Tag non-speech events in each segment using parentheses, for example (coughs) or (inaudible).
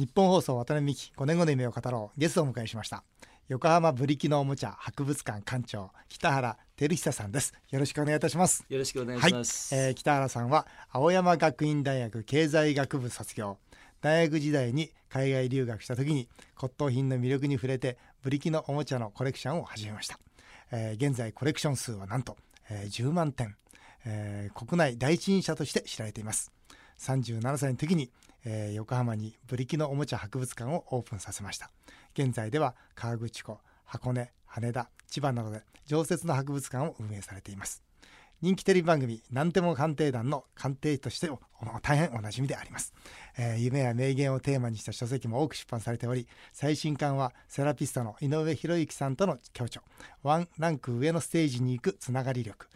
日本放送渡辺美希5年後の夢を語ろう。ゲストをお迎えしました。横浜ブリキのおもちゃ博物館館長北原照久さんです。よろしくお願いいたします。よろしくお願いします、はい。えー北原さんは青山学院大学経済学部卒業。大学時代に海外留学した時に骨董品の魅力に触れてブリキのおもちゃのコレクションを始めました、えー現在コレクション数はなんと、えー10万点、えー国内第一人者として知られています。37歳の時に、えー横浜にブリキのおもちゃ博物館をオープンさせました。現在では河口湖箱根羽田千葉などで常設の博物館を運営されています。人気テレビ番組「なんても鑑定団」の鑑定としても大変おなじみであります、えー夢や名言をテーマにした書籍も多く出版されており最新刊はセラピストの井上博之さんとの協調。ワンランク上のステージに行くつながり力。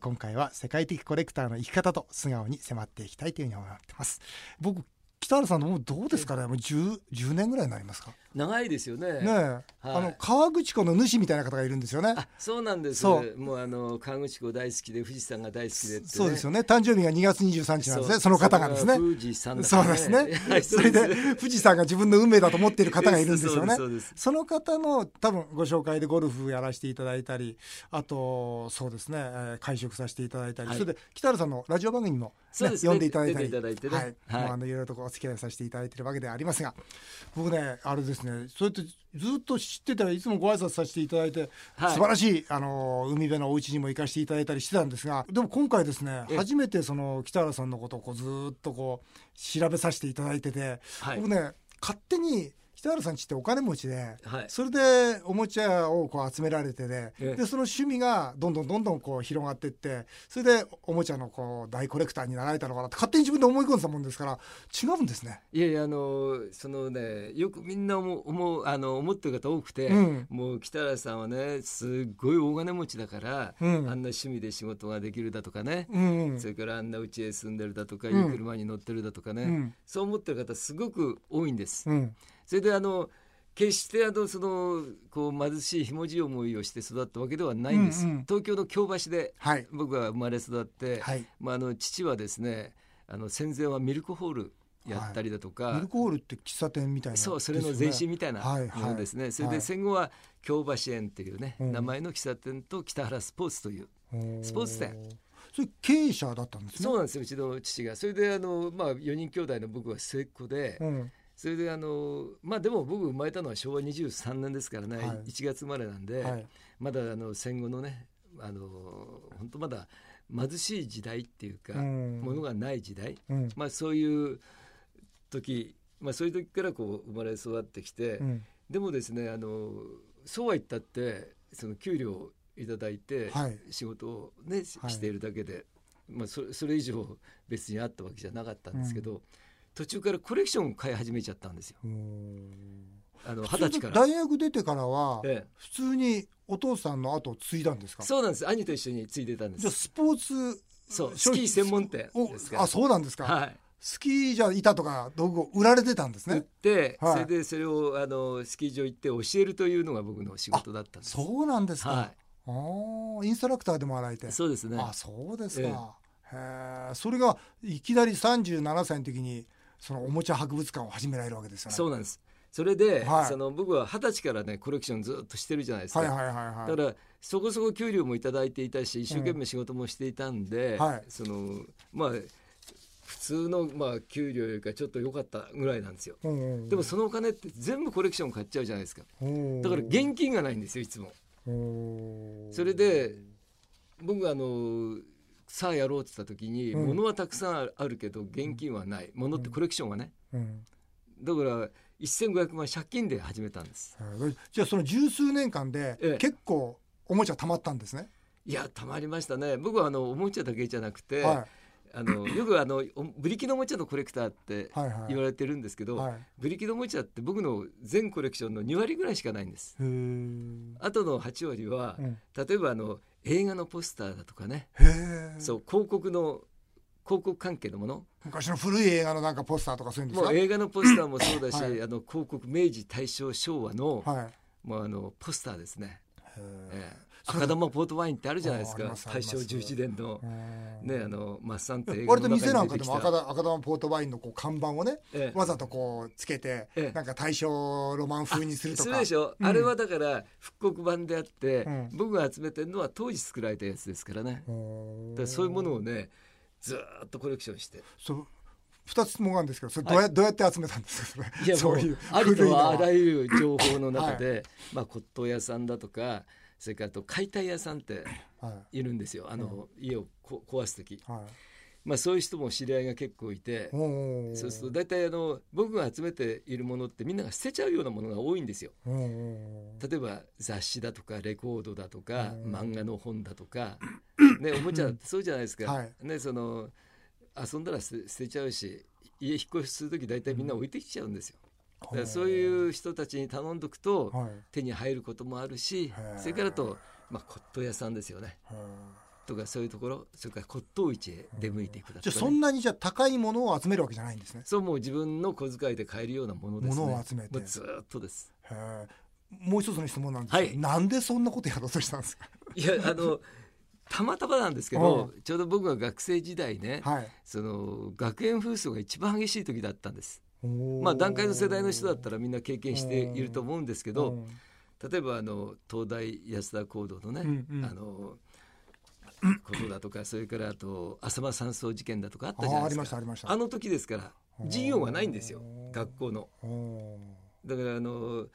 今回は世界的コレクターの生き方と素顔に迫っていきたいというふうに思ってます。僕北原さんのもうどうですかね？もう 10, 10年ぐらいになりますか？長いですよね。ねえ、あの河口湖の主みたいな方がいるんですよね。あそうなんです。そう。もうあの河口湖大好きで富士山が大好きでね、そうですよね。誕生日が2月23日なんですね。その方がですね。富士山だそうですね。はいそれで富士山が自分の運命だと思っている方がいるんですよね。その方の多分ご紹介でゴルフやらせていただいたりあとそうですね、えー会食させていただいたり、はい。それで北原さんのラジオ番組にも、ねそうです。ね呼んでいただいたり。いただいてね。はい。はい。もうあのいろいろとお付き合いさせていただいているわけでありますが僕ねあれですねそうやってずっと知ってたらいつもご挨拶させていただいて、はい。素晴らしいあの海辺のお家にも行かせていただいたりしてたんですがでも今回ですねえ。初めてその北原さんのことをこうずっとこう調べさせていただいてて、はい。僕ね勝手に北原さんちってお金持ちで、はい。それでおもちゃをこう集められてね、ええ。でその趣味がどんどんどんどんこう広がっていってそれでおもちゃのこう大コレクターになられたのかなって勝手に自分で思い込んでたもんですから違うんですね。いやいやあのそのねよくみんな思う思うあの思ってる方多くて、うん。もう北原さんはねすっごい大金持ちだから、うん。あんな趣味で仕事ができるだとかね、うんうん。それからあんな家へ住んでるだとか、うん。いい車に乗ってるだとかね、うん。そう思ってる方すごく多いんです。うんそれであの決してあのそのこう貧しいひもじい思いをして育ったわけではないんです。うんうん。東京の京橋ではい。僕は生まれ育って、はい。まああの父はですねあの戦前はミルクホールやったりだとか、ミルクホールって喫茶店みたいなそうそれの前身みたいなはいものですね、それではい。戦後は京橋園っていうね、うん。名前の喫茶店と北原スポーツというスポーツ店。それ経営者だったんですね。そうなんですようちの父が。それであの、まあ、4人兄弟の僕は末っ子で、うんそれであのまあでも僕生まれたのは昭和23年ですからね、はい。1月生まれなんで、はい。まだあの戦後のねあの本当まだ貧しい時代っていうか、うん。ものがない時代、うん。まあ、そういう時、まあ、そういう時からこう生まれ育ってきて、うん。でもですねあのそうは言ったってその給料をいただいてはい。仕事をね、しはい。しているだけで、まあ、それそれ以上別にあったわけじゃなかったんですけど、途中からコレクションを買い始めちゃったんですよ。うんあの二十歳から。大学出てからはええ。普通にお父さんの後を継いだんですか？そうなんです。兄と一緒についてたんです。じゃあスポーツそうス？キー専門店おですからあそうなんですか、はい。スキーじゃ板とか道具を売られてたんです売っねて、はい。それでそれをあのスキー場行って教えるというのが僕の仕事だったんです。そうなんですか、はあーインストラクターでもあられて。いそうですね。あそうですえか、へえそれがいきなり37歳の時にそのおもちゃ博物館を始められるわけですよね。そうなんです。それで、はい。その僕は二十歳からねコレクションずっとしてるじゃないですか、はいはいはいはい。だからそこそこ給料もいただいていたし一生懸命仕事もしていたんで、はい。そのまあ普通のまあ給料よりかちょっと良かったぐらいなんですよ。うんうんでもそのお金って全部コレクション買っちゃうじゃないですか。うん。だから現金がないんですよいつも。うん。それで僕あのさあやろうって言った時に、うん。物はたくさんあるけど現金はない。物ってコレクションがね。うん。だから1500万借金で始めたんです。じゃあその十数年間でええ。結構おもちゃたまったんですね、いやたまりましたね。僕はあのおもちゃだけじゃなくて、はあの (laughs) よくあのおブリキのおもちゃのコレクターってい、はいはい。言われてるんですけど、はい。ブリキのおもちゃって僕の全コレクションの2割ぐらいしかないんです。あとの8割は、うん。例えばあの映画のポスターだとかね、そう広告の広告関係のもの。昔の古い映画のなんかポスターとかそういうんですか？映画のポスターもそうだし、はい。あの広告明治大正昭和の,、はい。もうあのポスターですね、へええ赤玉ポートワインってあるじゃないですか。大正11年のうんねあのマッサンって割と店なんかでも赤玉ポートワインのこう看板をねええ。わざとこうつけて、ええ。なんか大正ロマン風にするとか。でしょ、うん。あれはだから復刻版であって、うん。僕が集めてるのは当時作られたやつですからね。だからそういうものをねずーっとコレクションして。そう二つ質問があるんですけどそれどうや,、どうやって集めたんですか？(laughs) それ。いやもそうういうありとあらゆる情報の中で、まあ骨董屋さんだとかそれからあと解体屋さんってはい。るんですよ。あの、家をこ壊す時、はい。まあ、そういう人も知り合いが結構いてそうすると大体あの僕が集めているものってみんなが捨てちゃうようなものが多いんですよ。例えば雑誌だとかレコードだとかうん。漫画の本だとか、(clears throat) ね、おもちゃってそうじゃないですか、はい。ね、その遊んだら捨て捨てちゃうし家引っ越しする時大体みんな置いてきちゃうんですよ。だからそういう人たちに頼んどくとはい。手に入ることもあるしそれからと、まあ、骨董屋さんですよね。はいとかそういうところそれから骨董市へ出向いていくだとか、ね、じゃあそんなにじゃあ高いものを集めるわけじゃないんですね。そうもう自分の小遣いで買えるようなものですね。物を集めて。もうずーっとです。もう一つの質問なんですけど、はい。なんでそんなことやろうとしたんですか？(laughs) いやあのたまたまなんですけどちょうど僕が学生時代ね、はい。その学園紛争が一番激しい時だったんです。まあ段階の世代の人だったらみんな経験していると思うんですけどうん。例えばあの東大安田講堂のね、うんうん。あのことだとかそれからあと浅間山荘事件だとかあったじゃないですか。あの時ですから授業がないんですよ学校の。だからあの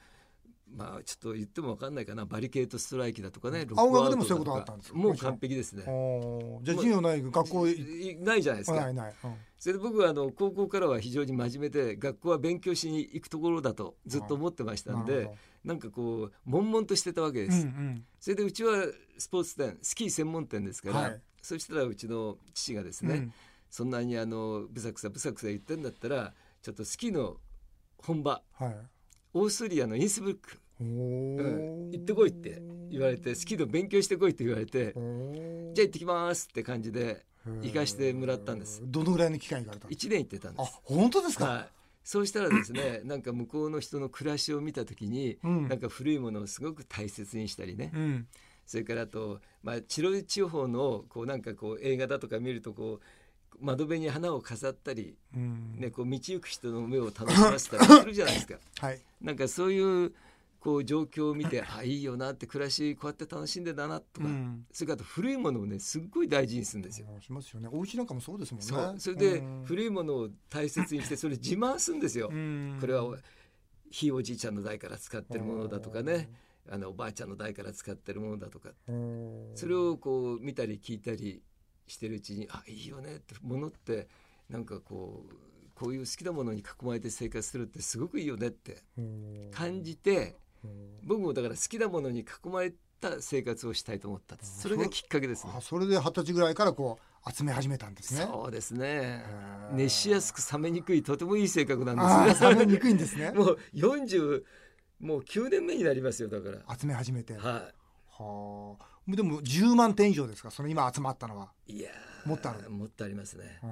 まあちょっと言っても分かんないかな。バリケートストライキだとかね。青学でもそういうことあったんですかもう完璧ですね。じゃあ授業ない学校ないじゃないですか。ないない、うん。それで僕はあの高校からは非常に真面目で学校は勉強しに行くところだとずっと思ってましたんでなるほなんかこう悶々としてたわけです、どうんうん。それでうちはスポーツ店スキー専門店ですから、はい。そしたらうちの父がですね、そんなにあのブサクサブサクサ言ってんだったらちょっとスキーの本場うんはいオーストリアのインスブルック、おうん。ー行ってこいって言われてスキーの勉強してこいって言われてじゃあ行ってきますって感じで行かしてもらったんです。どのぐらいの期間行かれたんです1年行ってたんでかあす。本当ですか、はい、そうしたらですね (laughs) なんか向こうの人の暮らしを見た時に、うん。なんか古いものをすごく大切にしたりね、うん。それからあと、まあ、チロル地方のこうなんかこう映画だとか見るとこう窓辺に花を飾ったり、うん。ね、こう道行く人の目を楽しませたり (laughs) するじゃないですか。はい。なんかそういうこう状況を見て (laughs) あいいよなって暮らしこうやって楽しんでんだなとか、うん。それから古いものをねすっごい大事にするんですよ。しますよね。お家なんかもそうですもんね。それでうん。古いものを大切にしてそれ自慢するんですよ。うん。これはひいおじいちゃんの代から使ってるものだとかね。あのおばあちゃんの代から使ってるものだとか。うん。それをこう見たり聞いたりしてるうちにあいいよねってものってなんかこうこういう好きなものに囲まれて生活するってすごくいいよねってうん。感じてうん。僕もだから好きなものに囲まれた生活をしたいと思った。それがきっかけですね。あそれで二十歳ぐらいからこう集め始めたんですね。そうですね。熱しやすく冷めにくいとてもいい性格なんあですあ冷めにくいんですね。(laughs) もう40もう9年目になりますよだから。集め始めて。ははあでも10万点以上ですか？その今集まったのは。いいやーもっとあるもっとありますね。うん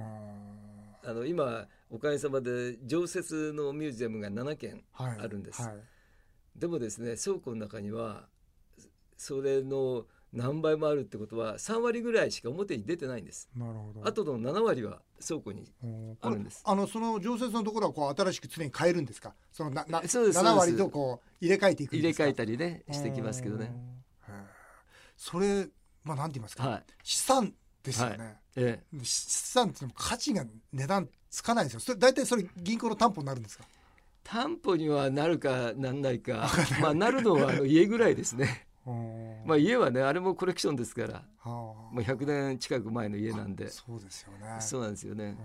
あの今おかげさまで常設のミュージアムが7軒はい。あるんです。はい。でもですね倉庫の中にはそれの何倍もあるってことは3割ぐらいしか表に出てないんです。なるほど。あとの7割は倉庫にうんあるんです。あのその常設のところはこう新しく常に変えるんですか？そのななそうです7そうです。割とこう入れ替えていくんですか？入れ替えたりねしてきますけどねそれまあなんて言いますか、はい。資産ですよね、ええ。資産っていうのも価値が値段つかないんですよ。それ大体それ銀行の担保になるんですか？担保にはなるかなんないか。まあなるのはあの家ぐらいですね。(laughs) まあ家はねあれもコレクションですから。はあ。もう100年近く前の家なんで。そうですよね。そうなんですよね。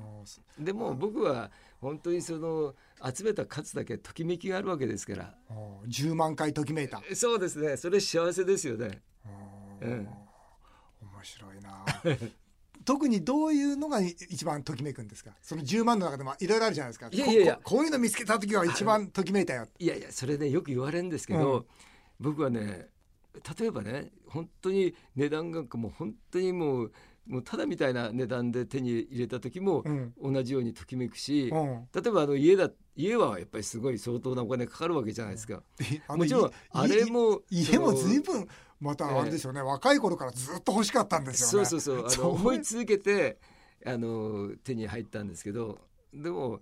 うんでも僕は本当にその集めた数だけときめきがあるわけですから。うん10万回ときめいた。そうですね。それ幸せですよね。うんうん面白いな。(laughs) 特にどういうのが一番ときめくんですか？その10万の中でもいろいろあるじゃないですか。いやいやこういうの見つけた時は一番ときめいたよいやいやそれねよく言われるんですけど、うん。僕はね例えばね本当に値段がもう本当にもうもうただみたいな値段で手に入れた時もうん。同じようにときめくし、うん。例えばあの家だ家はやっぱりすごい相当なお金かかるわけじゃないですか。もちろんいあれも家も随分またあれですよね、若い頃からずっと欲しかったんですよね。そうそうそう。思い続けてあの手に入ったんですけど。でも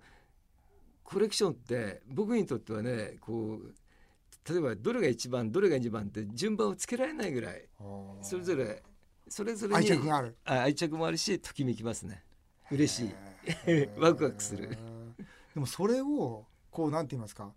コレクションって僕にとってはねこう例えばどれが一番どれが二番って順番をつけられないぐらいそれぞれそれぞれに愛着がある。あ愛着もあるしときめきますね。嬉しい。(laughs) ワクワクする。でもそれをこうなんて言いますか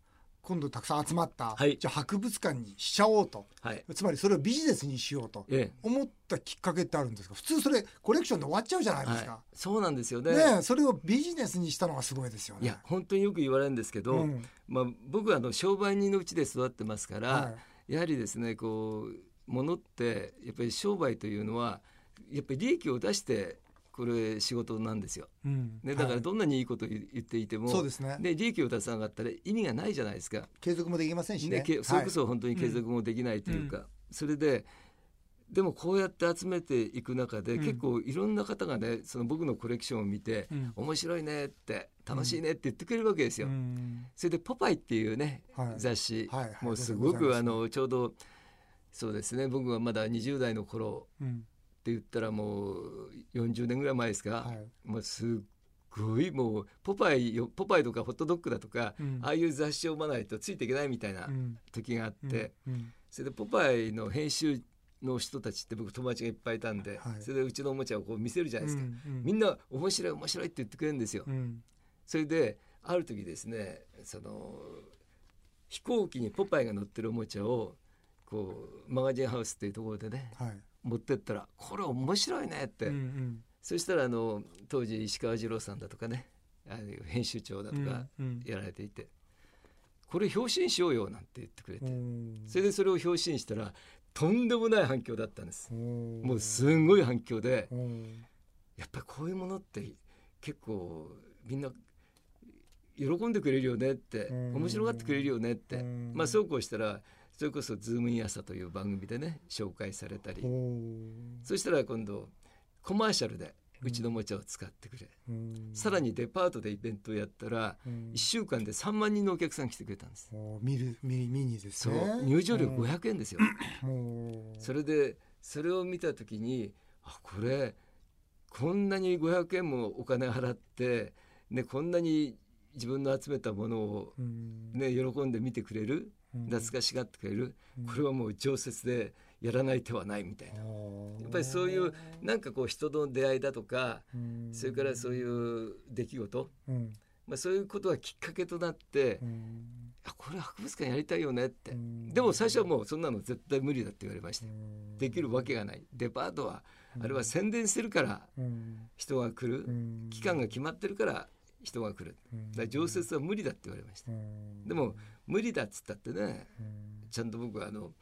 今度たくさん集まった、はい。じゃあ博物館にしちゃおうと。はい。つまりそれをビジネスにしようとえ思ったきっかけってあるんですか？普通それコレクションで終わっちゃうじゃないえですか、はい、そうなんですよね。ねえそれをビジネスにしたのがすごいですよね。いや本当によく言われるんですけど、うん。まあ、僕はあの商売人のうちで育ってますから、はい。やはりですねこう物ってやっぱり商売というのはやっぱり利益を出してこれ仕事なんですよ、うん。ね、だかはい。らどんなにいいこと言っていても、そうですね。で利益を出さなかったら意味がないじゃないですか、継続もできませんしね。ねけそれこそ本当に継続もできないというか、それででもこうやって集めていく中で、うん。結構いろんな方がねその僕のコレクションを見て、うん。面白いねって楽しいねって言ってくれるわけですよ。うん。それで「ポパイ」っていうね、はい。雑誌、はいはい。もうすごくあのちょうどそうですね僕がまだ20代の頃うんって言ったらもう40年ぐらい前ですか、はい。もうすっごいもうポパイよポパイとかホットドッグだとか、うん。ああいう雑誌を読まないとついていけないみたいなうん。時があって、うん。それでポパイの編集の人たちって僕友達がいっぱいいたんで、はい。それでうちのおもちゃをこう見せるじゃないですか、うん。みんな面白い面白いって言ってくれるんですよ。うん。それである時ですねその飛行機にポパイが乗ってるおもちゃをこうマガジンハウスっていうところでねはい持ってったら「これ面白いね」って、うんうん。そしたらあの当時石川二郎さんだとかねあの編集長だとかうんやられていて「これ表紙にしようよ」なんて言ってくれてうんそれでそれを表紙にしたらとんでもない反響だったんです。うんもうすんごい反響でうんやっぱりこういうものって結構みんな喜んでくれるよねってうん。面白がってくれるよねってうん。まあそうこうしたらそれこそ「ズームイン朝」という番組でね紹介されたり。うんそしたら今度コマーシャルでうちのおもちゃを使ってくれ。うん。さらにデパートでイベントをやったらうん。1週間で3万人のお客さん来てくれたんです。お見る見見にですそう。ね入場料500円ですよ。それでそれを見た時にあこれこんなに500円もお金払って、ね、こんなに自分の集めたものを、うん。ね、喜んで見てくれるうん懐かしがってくれる、うん。これはもう常設でやらない手はないみたいな。やっぱりそういうなんかこう人との出会いだとかうんそれからそういう出来事、うん。まあ、そういうことがきっかけとなって、うん。あこれ博物館やりたいよねって、うん。でも最初はもうそんなの絶対無理だって言われましたできるわけがない。デパートはあれは宣伝してるからうん。人が来る、うん。期間が決まってるから人が来る。うん。だから常設は無理だって言われました。うん。でも無理だっつったってねうん。ちゃんと僕はあの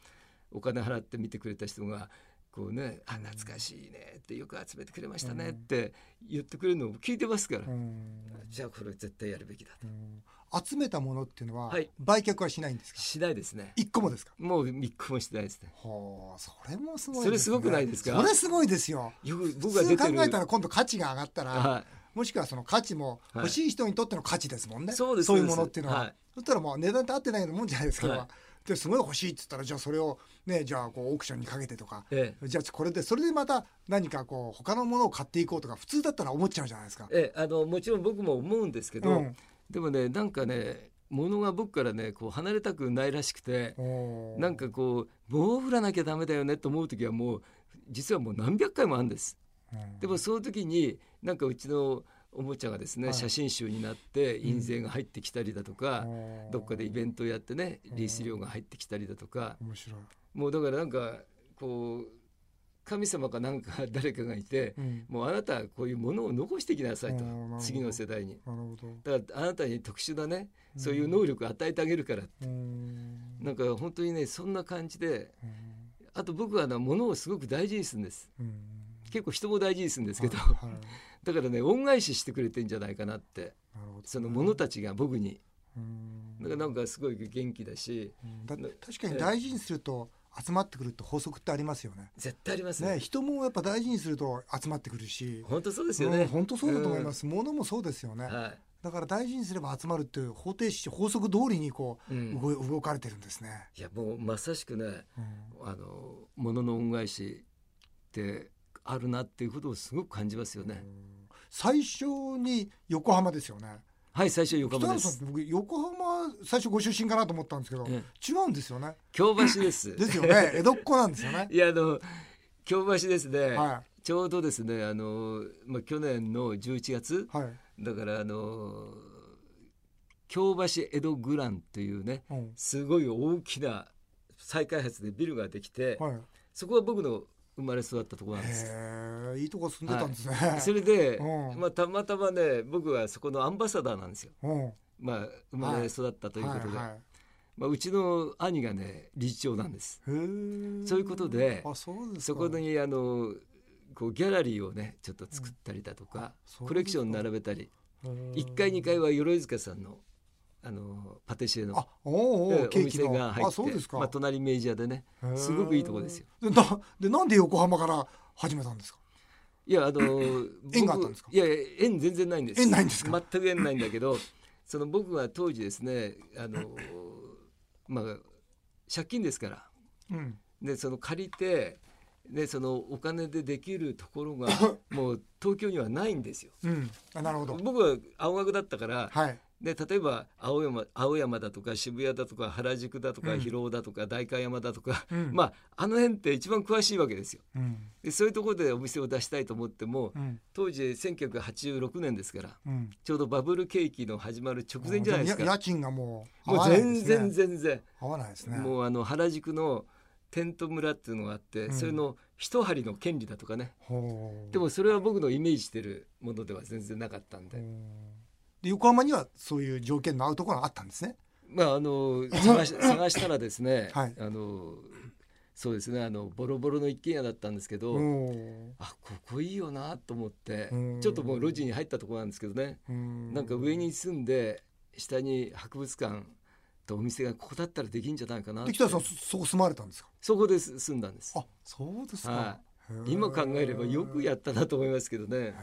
お金払って見てくれた人がこうね「あ懐かしいね」ってよく集めてくれましたねって言ってくれるのを聞いてますから、うん。じゃあこれ絶対やるべきだと。うん。集めたものっていうのははい。売却はしないんですか？しないですね。一個もですか？もう一個もしてないですね。はあそれもすごいそれすごくないですか？それすごいですよ。よく僕が出てるえたら今度価値が上がったらはもしくはその価値もはい欲しい人にとっての価値ですもんね、そうですいうものっていうのは、はいそしたらもう値段って合ってないようなもんじゃないですか、はい。ですごい欲しいっつったらじゃあそれをねじゃあこうオークションにかけてとか。いえ。じゃあこれでそれでまた何かこう他のものを買っていこうとか普通だったら思っちゃうじゃないですか。ええあのもちろん僕も思うんですけど、うん。でもねなんかね物が僕からねこう離れたくないらしくてなんかこう棒を振らなきゃダメだよねと思う時はもう実はもう何百回もあるんです。うん。でもその時になんかうちのおもちゃがですね、はい。写真集になって印税が入ってきたりだとか、おー。どっかでイベントをやってねリース料が入ってきたりだとか、面白い、もうだからなんかこう神様かなんか (laughs) 誰かがいて、うん。もうあなたはこういうものを残していきなさいと次の世代に。なるほど。だからあなたに特殊なねそういう能力を与えてあげるから、うん。なんか本当にねそんな感じでうん。あと僕はあの物をすごく大事にするんです。うん結構人も大事にするんですけど、はいはい。(laughs) だからね恩返ししてくれてんじゃないかなって。なるほどその者たちが僕に。うん。だからなんかすごい元気だし。うん。だ確かに大事にすると集まってくるって法則ってありますよね。絶対ありますね。ね人もやっぱ大事にすると集まってくるし。本当そうですよね、うん本当そうだと思います。物もそうですよね。はい。だから大事にすれば集まるっていう方程式法則通りにこう、うん。動かれてるんですね。いやもうまさしくねうん。あの物の恩返しってあるなっていうことをすごく感じますよね、最初に横浜ですよね。はい最初横北浜です僕横浜最初ご出身かなと思ったんですけど、え違うんですよね。京橋です (laughs) ですよね。江戸っ子なんですよね。(laughs) いやあの京橋ですね、はちょうどですねあの、まあ、去年の11月いはい。だからあの京橋江戸グランというねうんすごい大きな再開発でビルができて、はい。そこは僕の生まれ育ったところなんです。へえいいとこ住んでたんですね。それで、うん。まあ、たまたまね僕はそこのアンバサダーなんですよ、うん。まあ、生まれ育ったということで、はいはいまあ、うちの兄がね理事長なんです。そういうことであそこにあのこうギャラリーをねちょっと作ったりだとか、そうですか。コレクション並べたり。へー1階2階は鎧塚さんのあのパティシエのあおうお店が入ってまあ、隣明治屋でねすごくいいとこですよ。でなんで横浜から始めたんですか？いやあの (coughs) 縁があったんですか？僕いや縁全然ないんです。縁ないんですか？全く縁ないんだけど (laughs) その僕は当時ですねあのまあ借金ですから。うん。でその借りてでそのお金でできるところが (laughs) もう東京にはないんですよ。うん。あなるほど。僕は青学だったからはいで例えば青山青山だとか渋谷だとか原宿だとかうん。広尾だとか代官山だとか、うん。(laughs) まああの辺って一番詳しいわけですよ。うん。でそういうところでお店を出したいと思ってもうん。当時1986年ですからうん。ちょうどバブル景気の始まる直前じゃないですか。や家賃がもう合もうわないです全ね然全然、合わないですね。もうあの原宿のテント村っていうのがあって、うん。それの一針の権利だとかね。でもそれは僕のイメージしてるものでは全然なかったんで、で横浜にはそういう条件の合うところがあったんですね。まああの探し (laughs) 探したらですね、はい。あのそうですねあのボロボロの一軒家だったんですけど、おあここいいよなと思って、うん。ちょっともう路地に入ったところなんですけどね、ーなんか上に住んで下に博物館とお店がここだったらできんじゃないかなで北田さんそそこ住まれたんですか？そこで住んだんです。あそうですか、はへー。今考えればよくやったなと思いますけどね。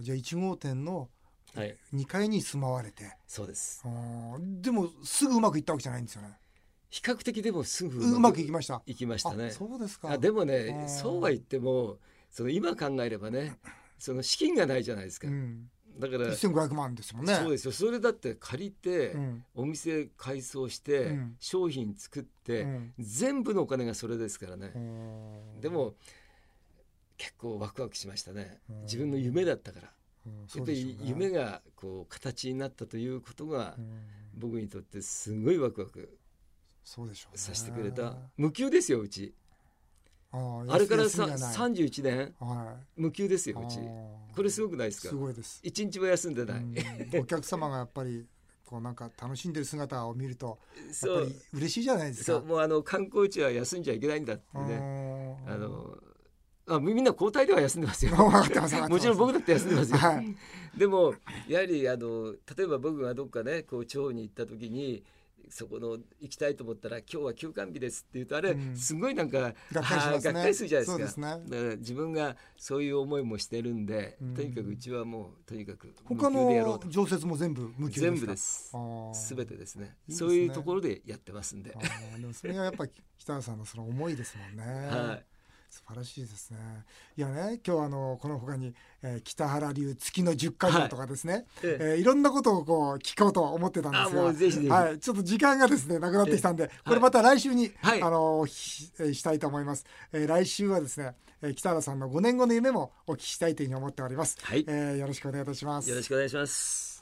じゃあ1号店のはい。2階に住まわれて。そうです。でもすぐうまくいったわけじゃないんですよね。比較的でもすぐうまくいきました。いきましたね。あそうですか。あでもあねー。そうは言ってもその今考えればねその資金がないじゃないですか、うん、だから、1500万ですもんね。そうですよ。それだって借りて、うん。お店改装して、うん。商品作って、うん。全部のお金がそれですからね、うんでも結構ワクワクしましたね。うん自分の夢だったから。うんやっぱり夢がこう形になったということがうん。僕にとってすごいワクワクそうでしょうね。させてくれた。無給ですようち。あれからさ休みがない。31年はい。無給ですようち。これすごくないですか？すごいです。一日も休んでない、うん。お客様がやっぱりこうなんか楽しんでる姿を見るとやっぱり嬉しいじゃないですか。そうもうあの観光地は休んじゃいけないんだってうねんあのあみんな交代では休んでますよ。もちろん僕だって休んでますよ、はい。でもやはりあの例えば僕がどっかねこう地方に行った時にそこの行きたいと思ったら今日は休館日ですって言うとあれ、うん。すごいなんかがっかりしますね。あーがっかりするじゃないですか。ね。だから自分がそういう思いもしてるんで、うん。とにかくうちはもうとにかく他の常設も全部無給全部です。あー。すべてですね。ね。そういうところでやってますんで。でもそれがやっぱり北原さんのその思いですもんね。はい素晴らしいですね。いやね、今日はあのこの他に、えー北原流月の十回とかですね、ええ。えーいろんなことをこう聞こうと思ってたんですが、うぜひぜひ。はい、ちょっと時間がですねなくなってきたんで、これまた来週に、はい。あのひえーしたいと思います。えー来週はですね、えー北原さんの5年後の夢もお聞きしたいというふうに思っております。はい。えーよろしくお願いいたします。よろしくお願いします